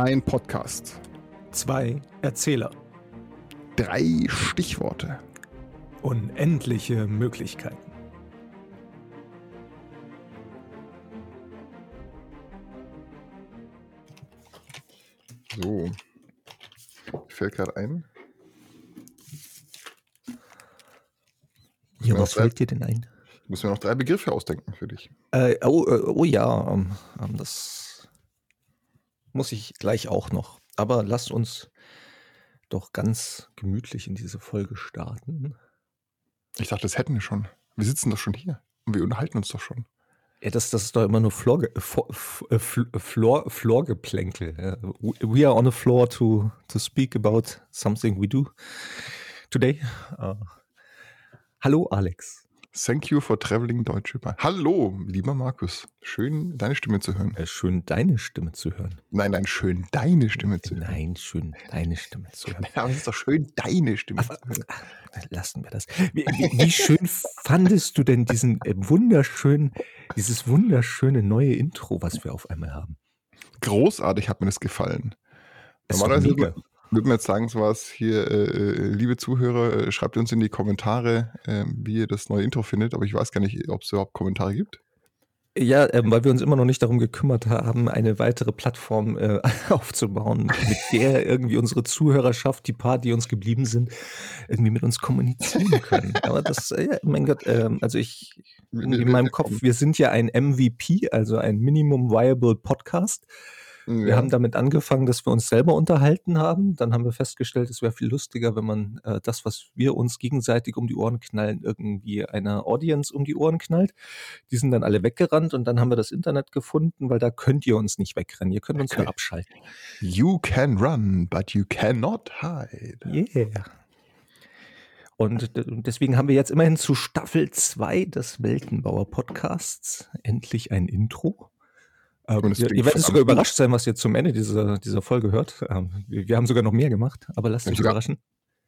Ein Podcast. Zwei Erzähler. Drei Stichworte. Unendliche Möglichkeiten. So. Fällt gerade ein. Ja, was fällt dir denn ein? Ich muss mir noch drei Begriffe ausdenken für dich. Äh, oh, äh, oh, ja, ähm, ähm, das muss ich gleich auch noch. Aber lasst uns doch ganz gemütlich in diese Folge starten. Ich dachte, das hätten wir schon. Wir sitzen doch schon hier und wir unterhalten uns doch schon. Ja, das, das ist doch immer nur Floor, äh, Floor, Floorgeplänkel. We are on the floor to, to speak about something we do today. Uh, hallo, Alex. Thank you for traveling Deutsche Bahn. Hallo, lieber Markus. Schön, deine Stimme zu hören. Äh, schön, deine Stimme zu hören. Nein, nein, schön, deine Stimme zu hören. Nein, schön, deine Stimme zu hören. Aber es ist doch schön, deine Stimme Aber, zu hören. Lassen wir das. Wie, wie, wie schön fandest du denn diesen äh, wunderschönen, dieses wunderschöne neue Intro, was wir auf einmal haben? Großartig hat mir das gefallen. Normalerweise würde man jetzt sagen, so was hier, äh, äh, liebe Zuhörer, äh, schreibt uns in die Kommentare, äh, wie ihr das neue Intro findet, aber ich weiß gar nicht, ob es überhaupt Kommentare gibt. Ja, äh, weil wir uns immer noch nicht darum gekümmert haben, eine weitere Plattform äh, aufzubauen, mit der irgendwie unsere Zuhörerschaft, die paar, die uns geblieben sind, irgendwie mit uns kommunizieren können. Aber das, äh, ja, mein Gott, ähm, also ich, in, in meinem Kopf, wir sind ja ein MVP, also ein Minimum Viable Podcast. Wir ja. haben damit angefangen, dass wir uns selber unterhalten haben. Dann haben wir festgestellt, es wäre viel lustiger, wenn man äh, das, was wir uns gegenseitig um die Ohren knallen, irgendwie einer Audience um die Ohren knallt. Die sind dann alle weggerannt und dann haben wir das Internet gefunden, weil da könnt ihr uns nicht wegrennen. Ihr könnt uns okay. nur abschalten. You can run, but you cannot hide. Yeah. Und deswegen haben wir jetzt immerhin zu Staffel 2 des Weltenbauer Podcasts endlich ein Intro. Ähm, ihr, ihr werdet sogar überrascht sein, was ihr zum Ende dieser, dieser Folge hört. Ähm, wir, wir, haben sogar noch mehr gemacht, aber lasst euch überraschen.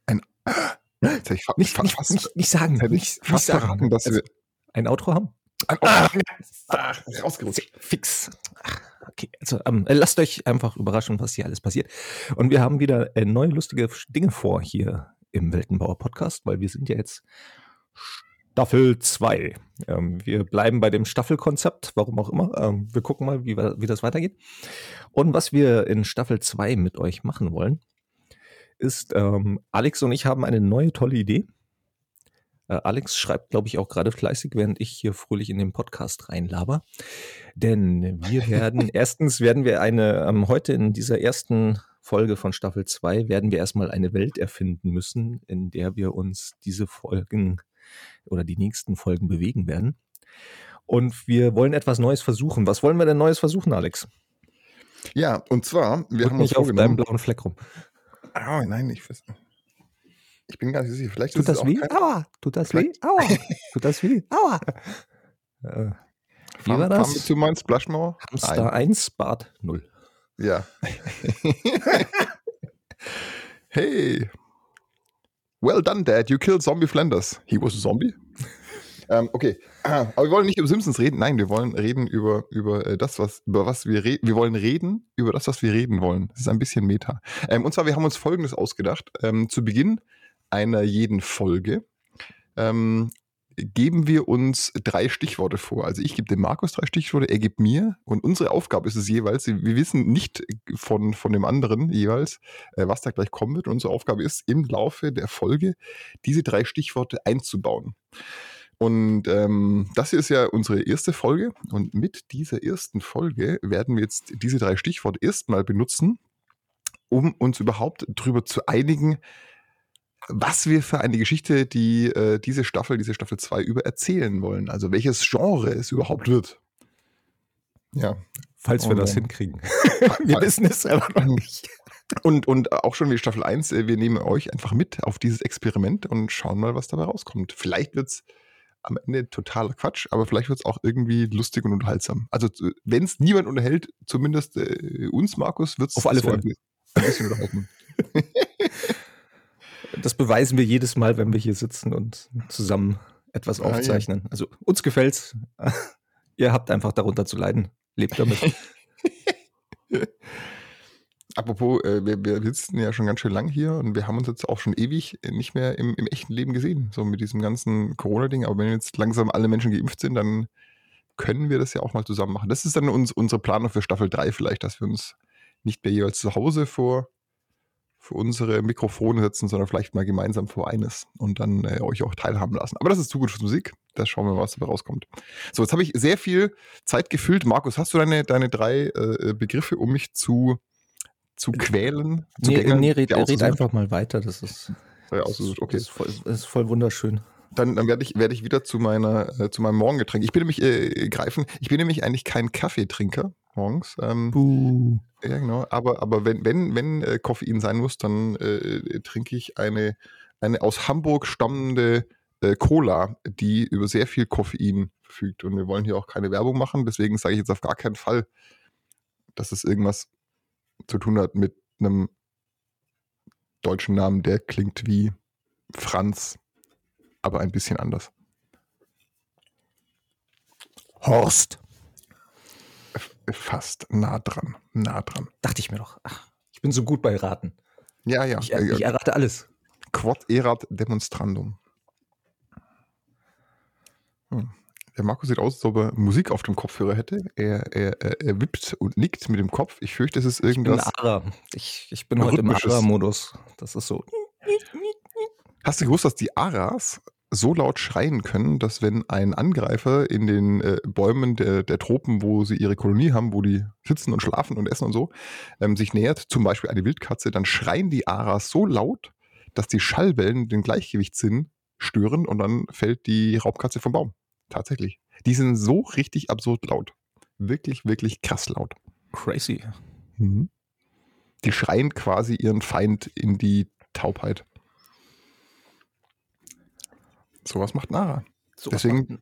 Ein, nicht, nicht, nicht, nicht, sagen, nicht, fast sagen. Verraten, dass also, wir ein Outro haben. Ein Outro. Ah, ah, rausgerutscht. Fix. Okay, also ähm, lasst euch einfach überraschen, was hier alles passiert. Und wir haben wieder äh, neue lustige Dinge vor hier im Weltenbauer Podcast, weil wir sind ja jetzt Staffel 2. Ähm, wir bleiben bei dem Staffelkonzept, warum auch immer. Ähm, wir gucken mal, wie, wie das weitergeht. Und was wir in Staffel 2 mit euch machen wollen, ist, ähm, Alex und ich haben eine neue tolle Idee. Äh, Alex schreibt, glaube ich, auch gerade fleißig, während ich hier fröhlich in den Podcast reinlaber. Denn wir werden, erstens werden wir eine, ähm, heute in dieser ersten Folge von Staffel 2 werden wir erstmal eine Welt erfinden müssen, in der wir uns diese Folgen oder die nächsten Folgen bewegen werden. Und wir wollen etwas Neues versuchen. Was wollen wir denn Neues versuchen, Alex? Ja, und zwar, wir Drück haben uns auf deinem blauen Fleck rum. Oh, nein, ich weiß Ich bin gar nicht sicher. Vielleicht Tut das weh? Aua! Tut das weh? Aua! Tut das weh? Aua! Äh, wie war das? Fahren wir zu meinem Splashmauer? Hamster 1, Bart 0. Ja. hey, Well done, Dad. You killed Zombie Flanders. He was a zombie? ähm, okay. Aber wir wollen nicht über Simpsons reden. Nein, wir wollen reden über, über äh, das, was, über was wir reden. Wir wollen reden über das, was wir reden wollen. Das ist ein bisschen Meta. Ähm, und zwar, wir haben uns Folgendes ausgedacht. Ähm, zu Beginn einer jeden Folge ähm, geben wir uns drei Stichworte vor. Also ich gebe dem Markus drei Stichworte, er gibt mir und unsere Aufgabe ist es jeweils, wir wissen nicht von, von dem anderen jeweils, äh, was da gleich kommen wird. Und unsere Aufgabe ist, im Laufe der Folge diese drei Stichworte einzubauen. Und ähm, das hier ist ja unsere erste Folge. Und mit dieser ersten Folge werden wir jetzt diese drei Stichworte erstmal benutzen, um uns überhaupt darüber zu einigen, was wir für eine Geschichte die äh, diese Staffel, diese Staffel 2 über erzählen wollen. Also welches Genre es überhaupt wird. Ja. Falls wir und, das hinkriegen. wir wissen es selber noch nicht. Und, und auch schon wie Staffel 1, äh, wir nehmen euch einfach mit auf dieses Experiment und schauen mal, was dabei rauskommt. Vielleicht wird es am Ende totaler Quatsch, aber vielleicht wird es auch irgendwie lustig und unterhaltsam. Also wenn es niemand unterhält, zumindest äh, uns, Markus, wird es auf alle so Fälle ein bisschen unterhalten. das beweisen wir jedes Mal, wenn wir hier sitzen und zusammen etwas aufzeichnen. Ah, ja. Also uns gefällt's. Ihr habt einfach darunter zu leiden. Lebt damit. Apropos, äh, wir, wir sitzen ja schon ganz schön lang hier und wir haben uns jetzt auch schon ewig nicht mehr im, im echten Leben gesehen, so mit diesem ganzen Corona-Ding. Aber wenn jetzt langsam alle Menschen geimpft sind, dann können wir das ja auch mal zusammen machen. Das ist dann uns, unsere Planung für Staffel 3 vielleicht, dass wir uns nicht mehr jeweils zu Hause vor, vor unsere Mikrofone setzen, sondern vielleicht mal gemeinsam vor eines und dann äh, euch auch teilhaben lassen. Aber das ist Zukunftsmusik. Da schauen wir mal, was dabei rauskommt. So, jetzt habe ich sehr viel Zeit gefüllt. Markus, hast du deine, deine drei äh, Begriffe, um mich zu, zu quälen? Zu Nee, gängeln, nee red, red einfach mal weiter. Das ist, Ja, ausgesucht, okay. das ist, voll, das ist voll wunderschön. Dann, dann werde ich, werde ich wieder zu, meiner, äh, zu meinem Morgengetränk. Ich bin nämlich, äh, greifen, ich bin nämlich eigentlich kein Kaffeetrinker morgens. Ähm, Buh. Ja, genau. Aber, aber wenn, wenn, wenn äh, Koffein sein muss, dann äh, trinke ich eine, eine aus Hamburg stammende äh, Cola, die über sehr viel Koffein verfügt. Und wir wollen hier auch keine Werbung machen, deswegen sage ich jetzt auf gar keinen Fall, dass es irgendwas zu tun hat mit einem deutschen Namen, der klingt wie Franz, aber ein bisschen anders. Horst. Fast nah dran, nah dran. Dachte ich mir doch. Ach, ich bin so gut bei Raten. Ja, ja. Ich, ich errate alles. Quod erat demonstrandum. Hm. Der Markus sieht aus, als ob er Musik auf dem Kopfhörer hätte. Er, er, er, wippt und nickt mit dem Kopf. Ich fürchte, es ist Ich bin irgendwas. Ara. Ich, ich bin heute im. Ara-Modus. Das ist so. Hast du gewusst, dass die Aras so laut schreien können, dass wenn ein Angreifer in den äh, Bäumen der, der Tropen, wo sie ihre Kolonie haben, wo die sitzen und schlafen und essen und so, ähm, sich nähert, zum Beispiel eine Wildkatze, dann schreien die Aras so laut, dass die Schallwellen den Gleichgewichtssinn stören und dann fällt die Raubkatze vom Baum. Tatsächlich. Die sind so richtig absurd laut. Wirklich, wirklich krass laut. Crazy. Mhm. Die schreien quasi ihren Feind in die Taubheit. Sowas macht Nara. So Deswegen-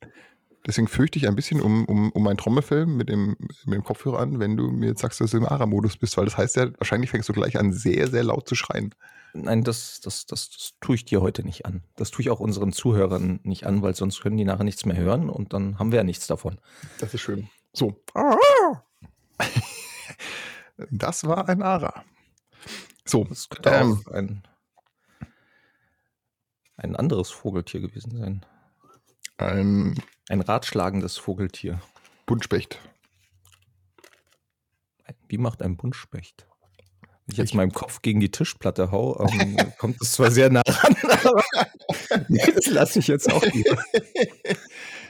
Deswegen fürchte ich ein bisschen um, um, um mein Trommelfell mit dem, mit dem Kopfhörer an, wenn du mir jetzt sagst, dass du im Ara-Modus bist, weil das heißt ja, wahrscheinlich fängst du gleich an, sehr, sehr laut zu schreien. Nein, das, das, das, das tue ich dir heute nicht an. Das tue ich auch unseren Zuhörern nicht an, weil sonst können die nachher nichts mehr hören und dann haben wir ja nichts davon. Das ist schön. So. Das war ein Ara. So, Das könnte Ähm. auch ein, ein anderes Vogeltier gewesen sein. ein Ein ratschlagendes Vogeltier. Buntspecht. Wie macht ein Buntspecht? Wenn ich jetzt Ich- meinen Kopf gegen die Tischplatte hau, ähm, kommt es zwar sehr nah ran, aber nee, das lasse ich jetzt auch lieber.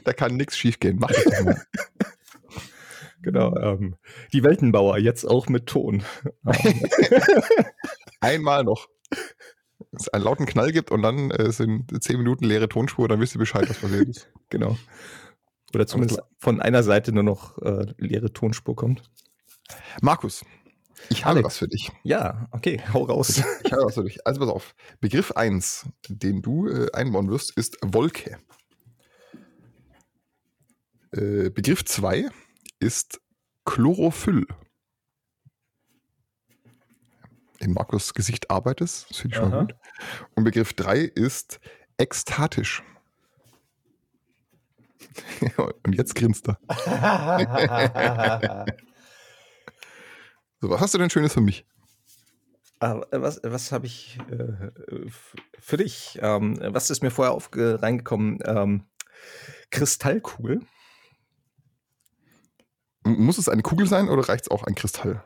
da kann nichts schiefgehen. Mach das doch mal. Genau. Ähm, die Weltenbauer, jetzt auch mit Ton. Ähm, Einmal noch. Es einen lauten Knall gibt und dann äh, sind zehn Minuten leere Tonspur, dann wisst ihr Bescheid, was passiert ist. genau. Oder zumindest von einer Seite nur noch äh, leere Tonspur kommt. Markus, ich habe Alex. was für dich. Ja, okay, hau raus. Ich habe was für dich. Also pass auf. Begriff 1, den du äh, einbauen wirst, ist Wolke. Äh, Begriff 2 ist Chlorophyll. In Markus Gesicht arbeitet es, das finde ich schon Aha. gut. Und Begriff 3 ist ekstatisch. Und jetzt grinst er. So, was hast du denn Schönes für mich? Äh, was, was habe ich äh, für dich? Ähm, was ist mir vorher aufge reingekommen? Ähm, Kristallkugel. Muss es eine Kugel sein oder reicht es auch ein Kristall?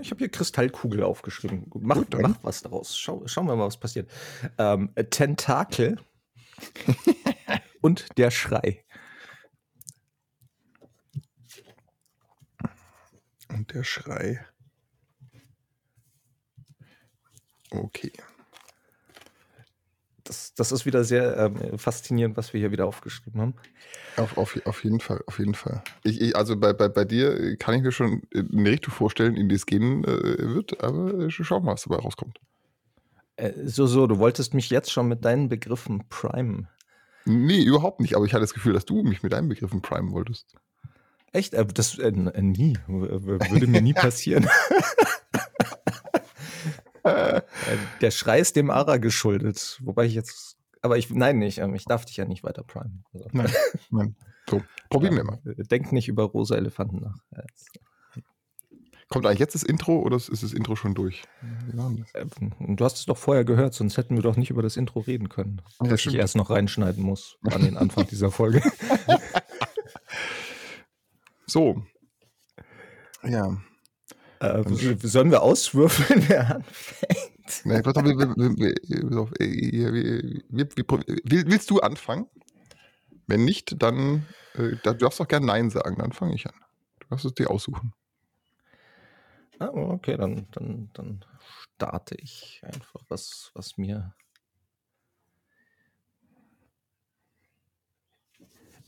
Ich habe hier Kristallkugel aufgeschrieben. Mach, Gut, mach was daraus. Schau, schauen wir mal, was passiert. Ähm, äh, Tentakel und der Schrei. Und der Schrei. Okay. Das, das ist wieder sehr ähm, faszinierend, was wir hier wieder aufgeschrieben haben. Auf, auf, auf jeden Fall, auf jeden Fall. Ich, ich, also bei, bei, bei dir kann ich mir schon eine Richtung vorstellen, in die es gehen äh, wird, aber äh, schauen wir mal, was dabei rauskommt. Äh, so, so, du wolltest mich jetzt schon mit deinen Begriffen primen. Nee, überhaupt nicht, aber ich hatte das Gefühl, dass du mich mit deinen Begriffen primen wolltest. Echt? Äh, das äh, äh, nie. Würde mir nie passieren. Äh, Der Schrei ist dem Ara geschuldet. Wobei ich jetzt. Aber ich. Nein, nicht. ähm, Ich darf dich ja nicht weiter primen. Also, Nein, nein. So, probieren wir mal. Denk nicht über rosa Elefanten nach. Kommt eigentlich jetzt das Intro oder ist das Intro schon durch? Ähm, du hast es doch vorher gehört, sonst hätten wir doch nicht über das Intro reden können. Ja, dass ich erst noch reinschneiden muss an den Anfang dieser Folge. so. Ja. Äh, sollen wir auswürfeln, wer anfängt? Nee, willst du anfangen? Wenn nicht, dann äh, du darfst doch gerne Nein sagen, dann fange ich an. Du darfst es dir aussuchen. Ah, okay, dann, dann, dann starte ich einfach was, was mir.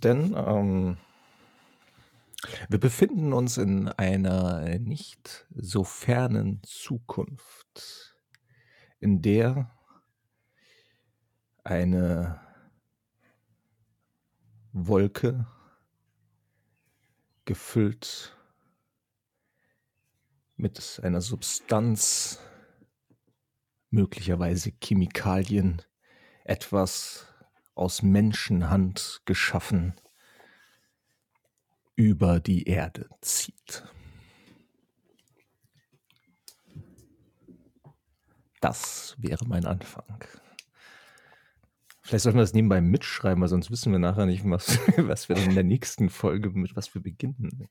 Denn ähm, wir befinden uns in einer nicht so fernen Zukunft, in der eine Wolke gefüllt mit einer Substanz, möglicherweise Chemikalien, etwas aus Menschenhand geschaffen, über die Erde zieht. Das wäre mein Anfang. Vielleicht sollten wir das nebenbei mitschreiben, weil sonst wissen wir nachher nicht, was, was wir in der nächsten Folge mit was wir beginnen.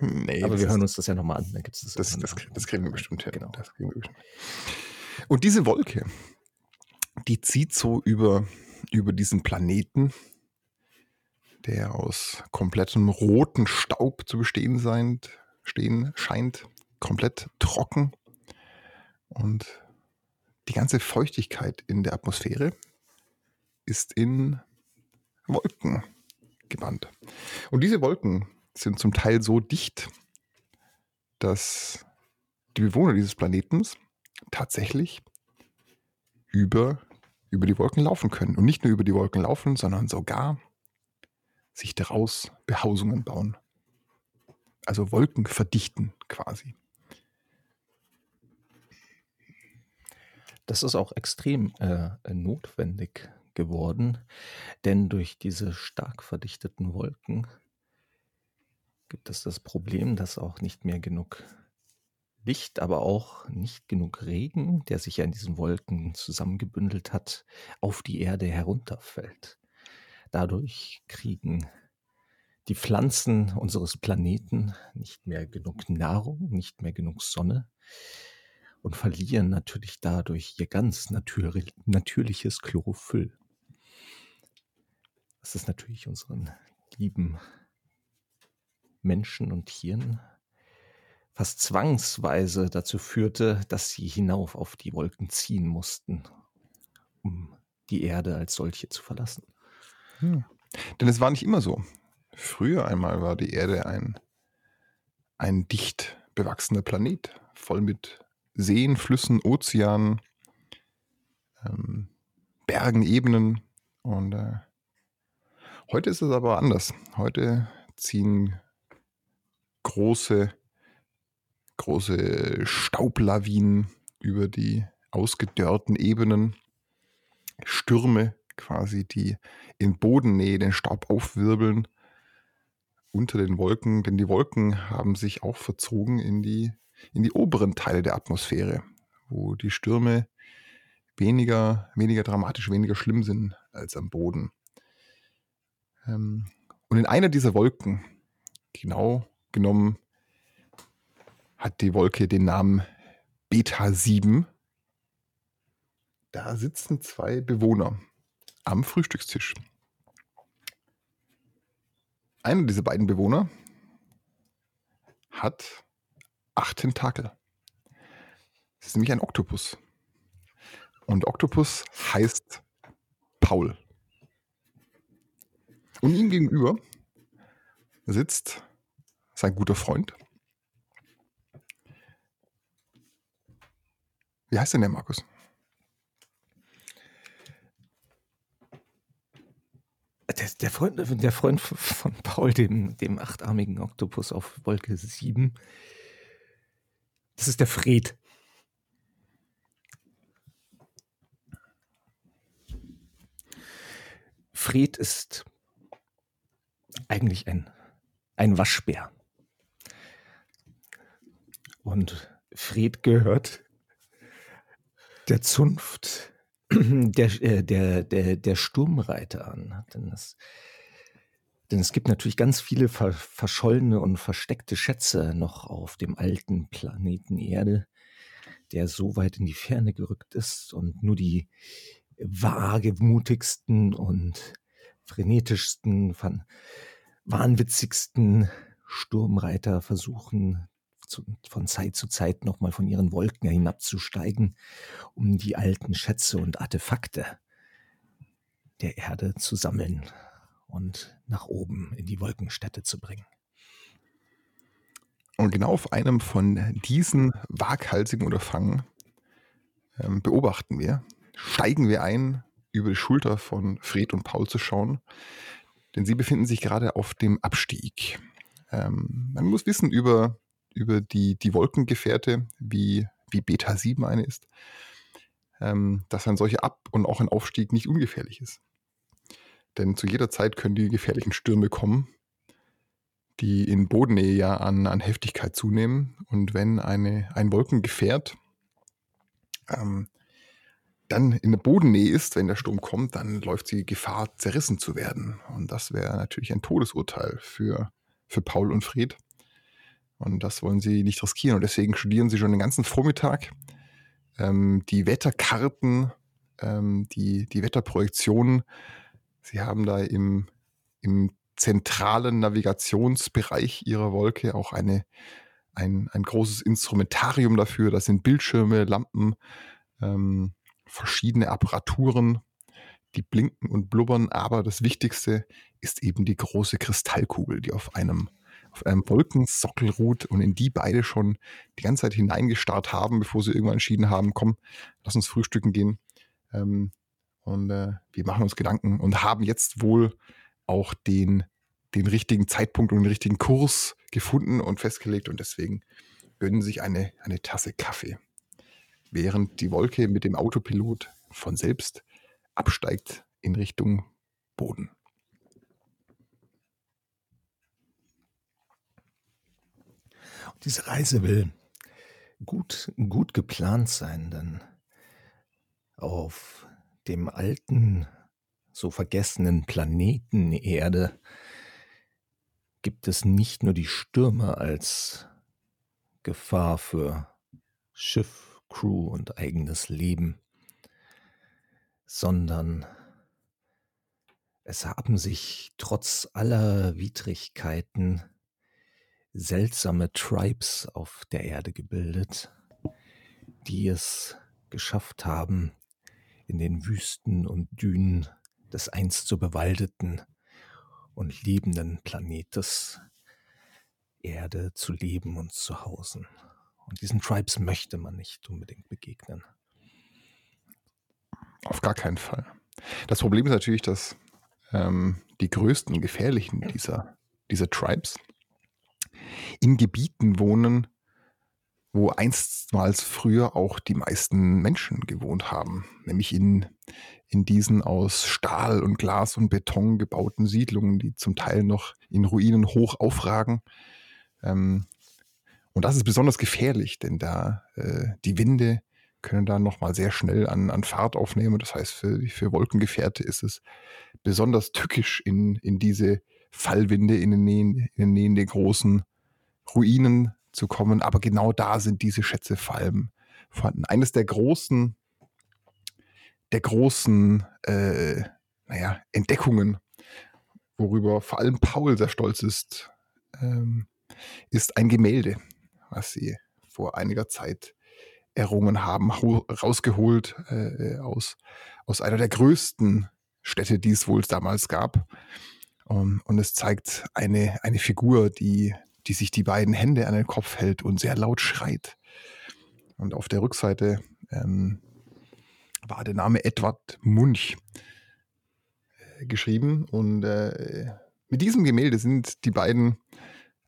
Nee, Aber wir hören uns das ja nochmal an. Dann gibt's das, das, das, das, kriegen wir bestimmt hin. Genau. Das kriegen wir bestimmt. Und diese Wolke, die zieht so über, über diesen Planeten, der aus komplettem roten Staub zu bestehen sein, stehen scheint, komplett trocken. Und die ganze Feuchtigkeit in der Atmosphäre ist in Wolken gebannt. Und diese Wolken sind zum Teil so dicht, dass die Bewohner dieses Planetens tatsächlich über, über die Wolken laufen können. Und nicht nur über die Wolken laufen, sondern sogar sich daraus Behausungen bauen. Also Wolken verdichten quasi. Das ist auch extrem äh, notwendig geworden, denn durch diese stark verdichteten Wolken gibt es das Problem, dass auch nicht mehr genug Licht, aber auch nicht genug Regen, der sich ja in diesen Wolken zusammengebündelt hat, auf die Erde herunterfällt. Dadurch kriegen die Pflanzen unseres Planeten nicht mehr genug Nahrung, nicht mehr genug Sonne und verlieren natürlich dadurch ihr ganz natürliches Chlorophyll. Das ist natürlich unseren lieben Menschen und Tieren fast zwangsweise dazu führte, dass sie hinauf auf die Wolken ziehen mussten, um die Erde als solche zu verlassen. Hm. Denn es war nicht immer so. Früher einmal war die Erde ein, ein dicht bewachsener Planet, voll mit Seen, Flüssen, Ozeanen, ähm, Bergen, Ebenen. Und äh, heute ist es aber anders. Heute ziehen große, große Staublawinen über die ausgedörrten Ebenen, Stürme quasi, die in Bodennähe den Staub aufwirbeln unter den Wolken, denn die Wolken haben sich auch verzogen in die, in die oberen Teile der Atmosphäre, wo die Stürme weniger, weniger dramatisch, weniger schlimm sind als am Boden. Ähm, und in einer dieser Wolken, genau genommen hat die Wolke den Namen Beta 7. Da sitzen zwei Bewohner am Frühstückstisch. Einer dieser beiden Bewohner hat acht Tentakel. Das ist nämlich ein Oktopus. Und Oktopus heißt Paul. Und ihm gegenüber sitzt sein guter Freund. Wie heißt denn der Markus? Der, der, Freund, der Freund von Paul, dem, dem achtarmigen Oktopus auf Wolke 7, das ist der Fred. Fred ist eigentlich ein, ein Waschbär. Und Fred gehört der Zunft der, äh, der, der, der Sturmreiter an. Denn es, denn es gibt natürlich ganz viele ver verschollene und versteckte Schätze noch auf dem alten Planeten Erde, der so weit in die Ferne gerückt ist und nur die wagemutigsten und frenetischsten, wahnwitzigsten Sturmreiter versuchen zu, von Zeit zu Zeit nochmal von ihren Wolken hinabzusteigen, um die alten Schätze und Artefakte der Erde zu sammeln und nach oben in die Wolkenstätte zu bringen. Und genau auf einem von diesen waghalsigen Unterfangen ähm, beobachten wir, steigen wir ein, über die Schulter von Fred und Paul zu schauen, denn sie befinden sich gerade auf dem Abstieg. Ähm, man muss wissen über, über die, die Wolkengefährte, wie, wie Beta 7 eine ist, ähm, dass ein solcher Ab- und auch ein Aufstieg nicht ungefährlich ist. Denn zu jeder Zeit können die gefährlichen Stürme kommen, die in Bodennähe ja an, an Heftigkeit zunehmen. Und wenn eine, ein Wolkengefährt ähm, dann in der Bodennähe ist, wenn der Sturm kommt, dann läuft sie Gefahr, zerrissen zu werden. Und das wäre natürlich ein Todesurteil für, für Paul und Fred. Und das wollen sie nicht riskieren. Und deswegen studieren sie schon den ganzen Vormittag ähm, die Wetterkarten, ähm, die, die Wetterprojektionen Sie haben da im, im zentralen Navigationsbereich Ihrer Wolke auch eine, ein, ein großes Instrumentarium dafür. Das sind Bildschirme, Lampen, ähm, verschiedene Apparaturen, die blinken und blubbern. Aber das Wichtigste ist eben die große Kristallkugel, die auf einem, auf einem Wolkensockel ruht und in die beide schon die ganze Zeit hineingestarrt haben, bevor sie irgendwann entschieden haben, komm, lass uns frühstücken gehen. Ähm, und äh, wir machen uns Gedanken und haben jetzt wohl auch den, den richtigen Zeitpunkt und den richtigen Kurs gefunden und festgelegt. Und deswegen gönnen sich eine, eine Tasse Kaffee. Während die Wolke mit dem Autopilot von selbst absteigt in Richtung Boden. Diese Reise will gut, gut geplant sein, denn auf dem alten, so vergessenen Planeten Erde gibt es nicht nur die Stürme als Gefahr für Schiff, Crew und eigenes Leben, sondern es haben sich trotz aller Widrigkeiten seltsame Tribes auf der Erde gebildet, die es geschafft haben, in den Wüsten und Dünen des einst so bewaldeten und liebenden Planetes Erde zu leben und zu hausen. Und diesen Tribes möchte man nicht unbedingt begegnen. Auf gar keinen Fall. Das Problem ist natürlich, dass ähm, die größten gefährlichen dieser, dieser Tribes in Gebieten wohnen, wo einstmals früher auch die meisten Menschen gewohnt haben, nämlich in, in diesen aus Stahl und Glas und Beton gebauten Siedlungen, die zum Teil noch in Ruinen hoch aufragen. Ähm, und das ist besonders gefährlich, denn da äh, die Winde können da nochmal sehr schnell an, an Fahrt aufnehmen. Das heißt, für, für Wolkengefährte ist es besonders tückisch, in, in diese Fallwinde in den Nähen, in den Nähen der großen Ruinen zu kommen. Aber genau da sind diese Schätze vor allem vorhanden. Eines der großen, der großen, äh, naja, Entdeckungen, worüber vor allem Paul sehr stolz ist, ähm, ist ein Gemälde, was sie vor einiger Zeit errungen haben, rausgeholt äh, aus, aus einer der größten Städte, die es wohl damals gab. Um, und es zeigt eine, eine Figur, die die sich die beiden Hände an den Kopf hält und sehr laut schreit. Und auf der Rückseite ähm, war der Name Edward Munch äh, geschrieben. Und äh, mit diesem Gemälde sind die beiden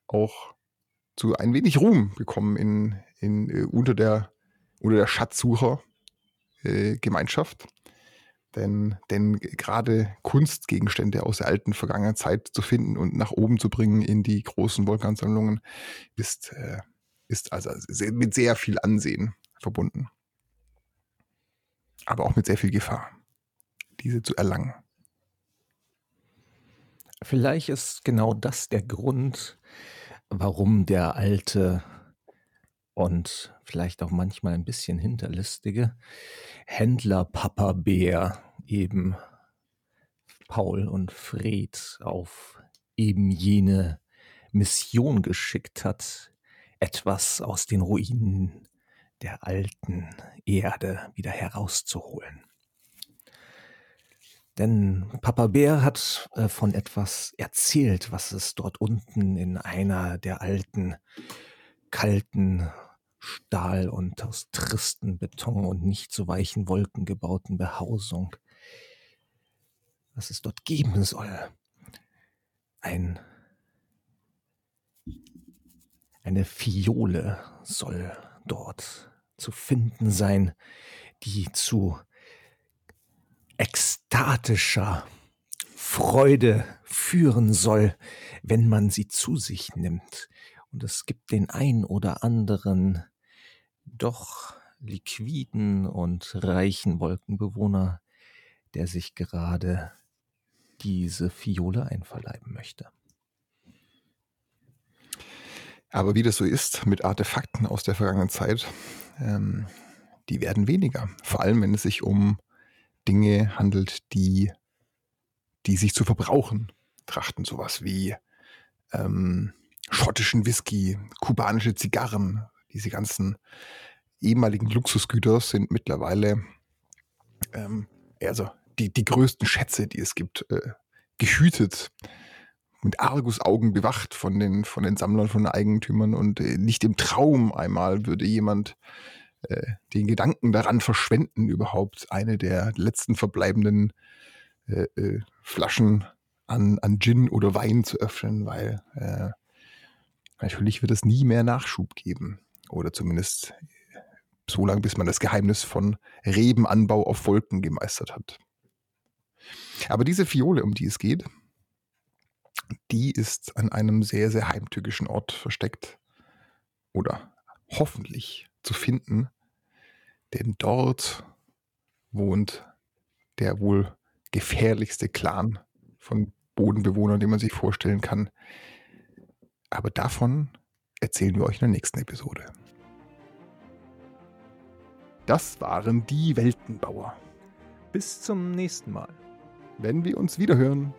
auch zu ein wenig Ruhm gekommen in, in, äh, unter, der, unter der Schatzsucher-Gemeinschaft. Denn, denn gerade Kunstgegenstände aus der alten vergangenen Zeit zu finden und nach oben zu bringen in die großen Vulkansammlungen ist, äh, ist also mit sehr viel Ansehen verbunden. Aber auch mit sehr viel Gefahr, diese zu erlangen. Vielleicht ist genau das der Grund, warum der alte und vielleicht auch manchmal ein bisschen hinterlistige Händler Papa Bär eben Paul und Fred auf eben jene Mission geschickt hat, etwas aus den Ruinen der alten Erde wieder herauszuholen. Denn Papa Bär hat äh, von etwas erzählt, was es dort unten in einer der alten, kalten Stahl und aus tristen Beton und nicht zu weichen Wolken gebauten Behausung, was es dort geben soll. Ein eine Fiole soll dort zu finden sein, die zu ekstatischer Freude führen soll, wenn man sie zu sich nimmt. Und es gibt den ein oder anderen doch liquiden und reichen Wolkenbewohner, der sich gerade diese Fiole einverleiben möchte. Aber wie das so ist mit Artefakten aus der vergangenen Zeit, ähm, die werden weniger. Vor allem, wenn es sich um Dinge handelt, die, die sich zu verbrauchen trachten. Sowas wie ähm, schottischen Whisky, kubanische Zigarren, diese ganzen ehemaligen Luxusgüter sind mittlerweile ähm, also die, die größten Schätze, die es gibt, äh, gehütet, mit Argusaugen bewacht von den, von den Sammlern, von den Eigentümern. Und äh, nicht im Traum einmal würde jemand äh, den Gedanken daran verschwenden, überhaupt eine der letzten verbleibenden äh, äh, Flaschen an, an Gin oder Wein zu öffnen, weil äh, natürlich wird es nie mehr Nachschub geben. Oder zumindest so lange, bis man das Geheimnis von Rebenanbau auf Wolken gemeistert hat. Aber diese Fiole, um die es geht, die ist an einem sehr, sehr heimtückischen Ort versteckt. Oder hoffentlich zu finden, denn dort wohnt der wohl gefährlichste Clan von Bodenbewohnern, den man sich vorstellen kann. Aber davon erzählen wir euch in der nächsten Episode. Das waren die Weltenbauer. Bis zum nächsten Mal. Wenn wir uns wiederhören.